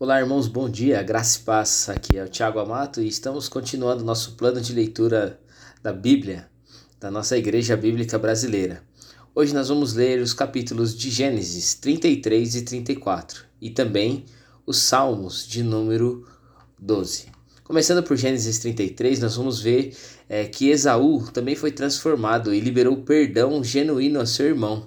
Olá, irmãos, bom dia, graça e paz. Aqui é o Tiago Amato e estamos continuando nosso plano de leitura da Bíblia, da nossa Igreja Bíblica Brasileira. Hoje nós vamos ler os capítulos de Gênesis 33 e 34 e também os Salmos de número 12. Começando por Gênesis 33, nós vamos ver é, que Esaú também foi transformado e liberou perdão genuíno a seu irmão,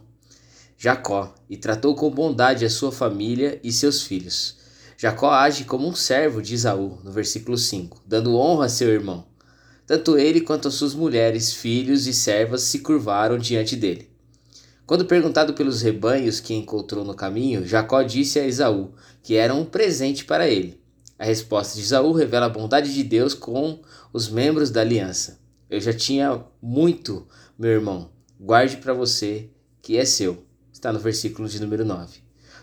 Jacó, e tratou com bondade a sua família e seus filhos. Jacó age como um servo de Esaú, no versículo 5, dando honra a seu irmão. Tanto ele quanto as suas mulheres, filhos e servas se curvaram diante dele. Quando perguntado pelos rebanhos que encontrou no caminho, Jacó disse a Esaú que era um presente para ele. A resposta de Esaú revela a bondade de Deus com os membros da aliança. Eu já tinha muito, meu irmão. Guarde para você, que é seu. Está no versículo de número 9.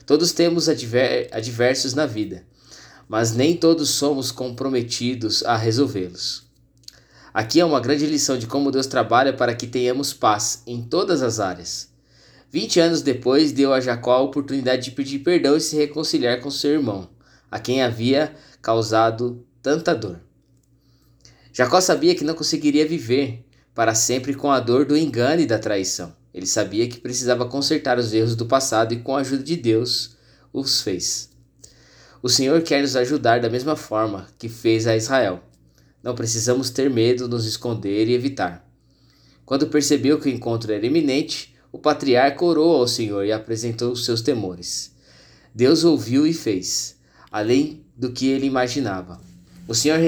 Todos temos adver adversos na vida, mas nem todos somos comprometidos a resolvê-los. Aqui é uma grande lição de como Deus trabalha para que tenhamos paz em todas as áreas. Vinte anos depois, deu a Jacó a oportunidade de pedir perdão e se reconciliar com seu irmão, a quem havia causado tanta dor. Jacó sabia que não conseguiria viver para sempre com a dor do engano e da traição. Ele sabia que precisava consertar os erros do passado e, com a ajuda de Deus, os fez. O Senhor quer nos ajudar da mesma forma que fez a Israel. Não precisamos ter medo, nos esconder e evitar. Quando percebeu que o encontro era iminente, o patriarca orou ao Senhor e apresentou os seus temores. Deus ouviu e fez, além do que ele imaginava. O Senhor,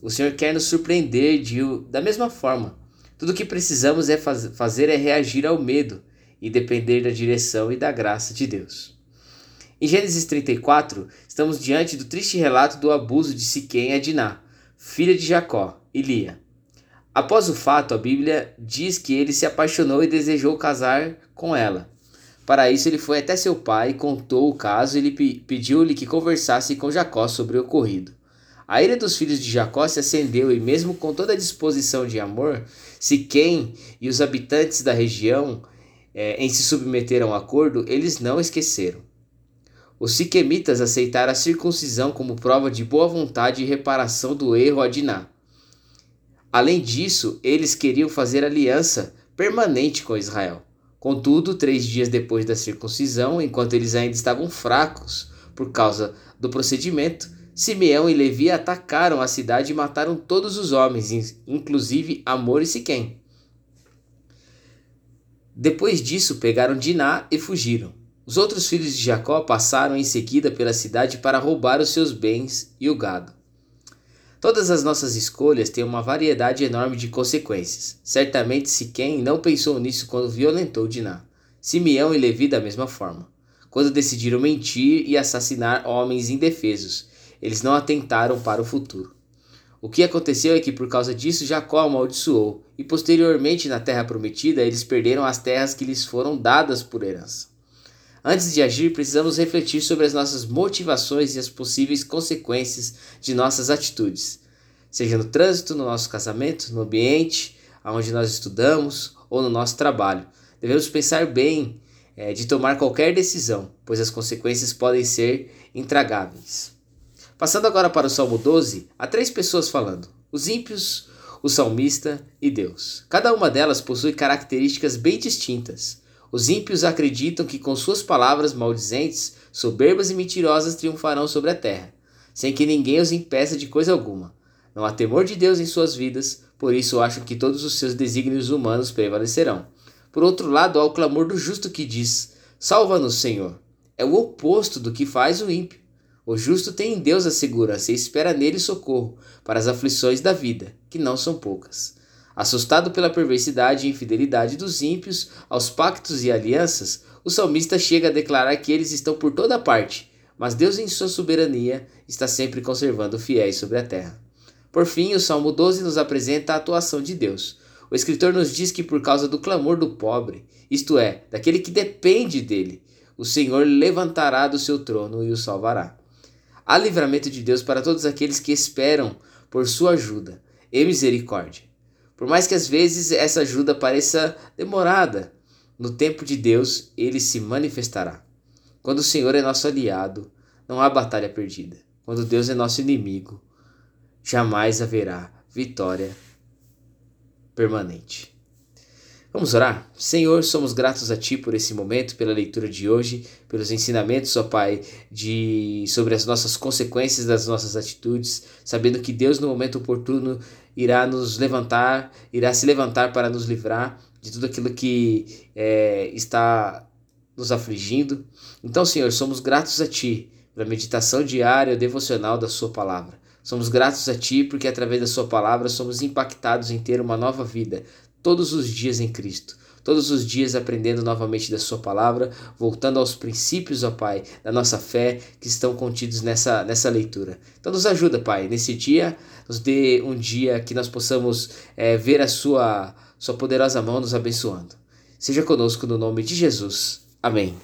o Senhor quer nos surpreender de, da mesma forma. Tudo o que precisamos é faz, fazer é reagir ao medo e depender da direção e da graça de Deus. Em Gênesis 34, estamos diante do triste relato do abuso de Siquém a Diná, filha de Jacó, e Lia. Após o fato, a Bíblia diz que ele se apaixonou e desejou casar com ela. Para isso, ele foi até seu pai, contou o caso e pediu-lhe que conversasse com Jacó sobre o ocorrido. A ira dos filhos de Jacó se acendeu e, mesmo com toda a disposição de amor, Siquém e os habitantes da região é, em se submeter a um acordo, eles não esqueceram. Os siquemitas aceitaram a circuncisão como prova de boa vontade e reparação do erro a Diná. Além disso, eles queriam fazer aliança permanente com Israel. Contudo, três dias depois da circuncisão, enquanto eles ainda estavam fracos por causa do procedimento, Simeão e Levi atacaram a cidade e mataram todos os homens, inclusive Amor e Siquém. Depois disso, pegaram Diná e fugiram. Os outros filhos de Jacó passaram em seguida pela cidade para roubar os seus bens e o gado. Todas as nossas escolhas têm uma variedade enorme de consequências. Certamente Siquém não pensou nisso quando violentou Diná. Simeão e Levi da mesma forma. Quando decidiram mentir e assassinar homens indefesos, eles não atentaram para o futuro. O que aconteceu é que por causa disso Jacó amaldiçoou, e posteriormente na terra prometida eles perderam as terras que lhes foram dadas por herança. Antes de agir, precisamos refletir sobre as nossas motivações e as possíveis consequências de nossas atitudes, seja no trânsito, no nosso casamento, no ambiente onde nós estudamos ou no nosso trabalho. Devemos pensar bem é, de tomar qualquer decisão, pois as consequências podem ser intragáveis. Passando agora para o Salmo 12, há três pessoas falando: os ímpios, o salmista e Deus. Cada uma delas possui características bem distintas. Os ímpios acreditam que com suas palavras maldizentes, soberbas e mentirosas triunfarão sobre a terra, sem que ninguém os impeça de coisa alguma. Não há temor de Deus em suas vidas, por isso acham que todos os seus desígnios humanos prevalecerão. Por outro lado, há o clamor do justo que diz: Salva-nos, Senhor. É o oposto do que faz o ímpio. O justo tem em Deus a segurança e espera nele socorro para as aflições da vida, que não são poucas. Assustado pela perversidade e infidelidade dos ímpios aos pactos e alianças, o salmista chega a declarar que eles estão por toda parte, mas Deus, em sua soberania, está sempre conservando fiéis sobre a terra. Por fim, o Salmo 12 nos apresenta a atuação de Deus. O escritor nos diz que, por causa do clamor do pobre, isto é, daquele que depende dele, o Senhor levantará do seu trono e o salvará. Há livramento de Deus para todos aqueles que esperam por sua ajuda e misericórdia. Por mais que às vezes essa ajuda pareça demorada, no tempo de Deus ele se manifestará. Quando o Senhor é nosso aliado, não há batalha perdida. quando Deus é nosso inimigo, jamais haverá vitória permanente. Vamos orar? Senhor, somos gratos a Ti por esse momento, pela leitura de hoje, pelos ensinamentos, ó Pai, de sobre as nossas consequências das nossas atitudes, sabendo que Deus, no momento oportuno, irá nos levantar, irá se levantar para nos livrar de tudo aquilo que é, está nos afligindo. Então, Senhor, somos gratos a Ti pela meditação diária, devocional da Sua palavra. Somos gratos a Ti porque, através da Sua palavra, somos impactados em ter uma nova vida, todos os dias em Cristo. Todos os dias aprendendo novamente da Sua palavra, voltando aos princípios, ó Pai, da nossa fé que estão contidos nessa, nessa leitura. Então, nos ajuda, Pai, nesse dia, nos dê um dia que nós possamos é, ver a Sua, Sua poderosa mão nos abençoando. Seja conosco no nome de Jesus. Amém.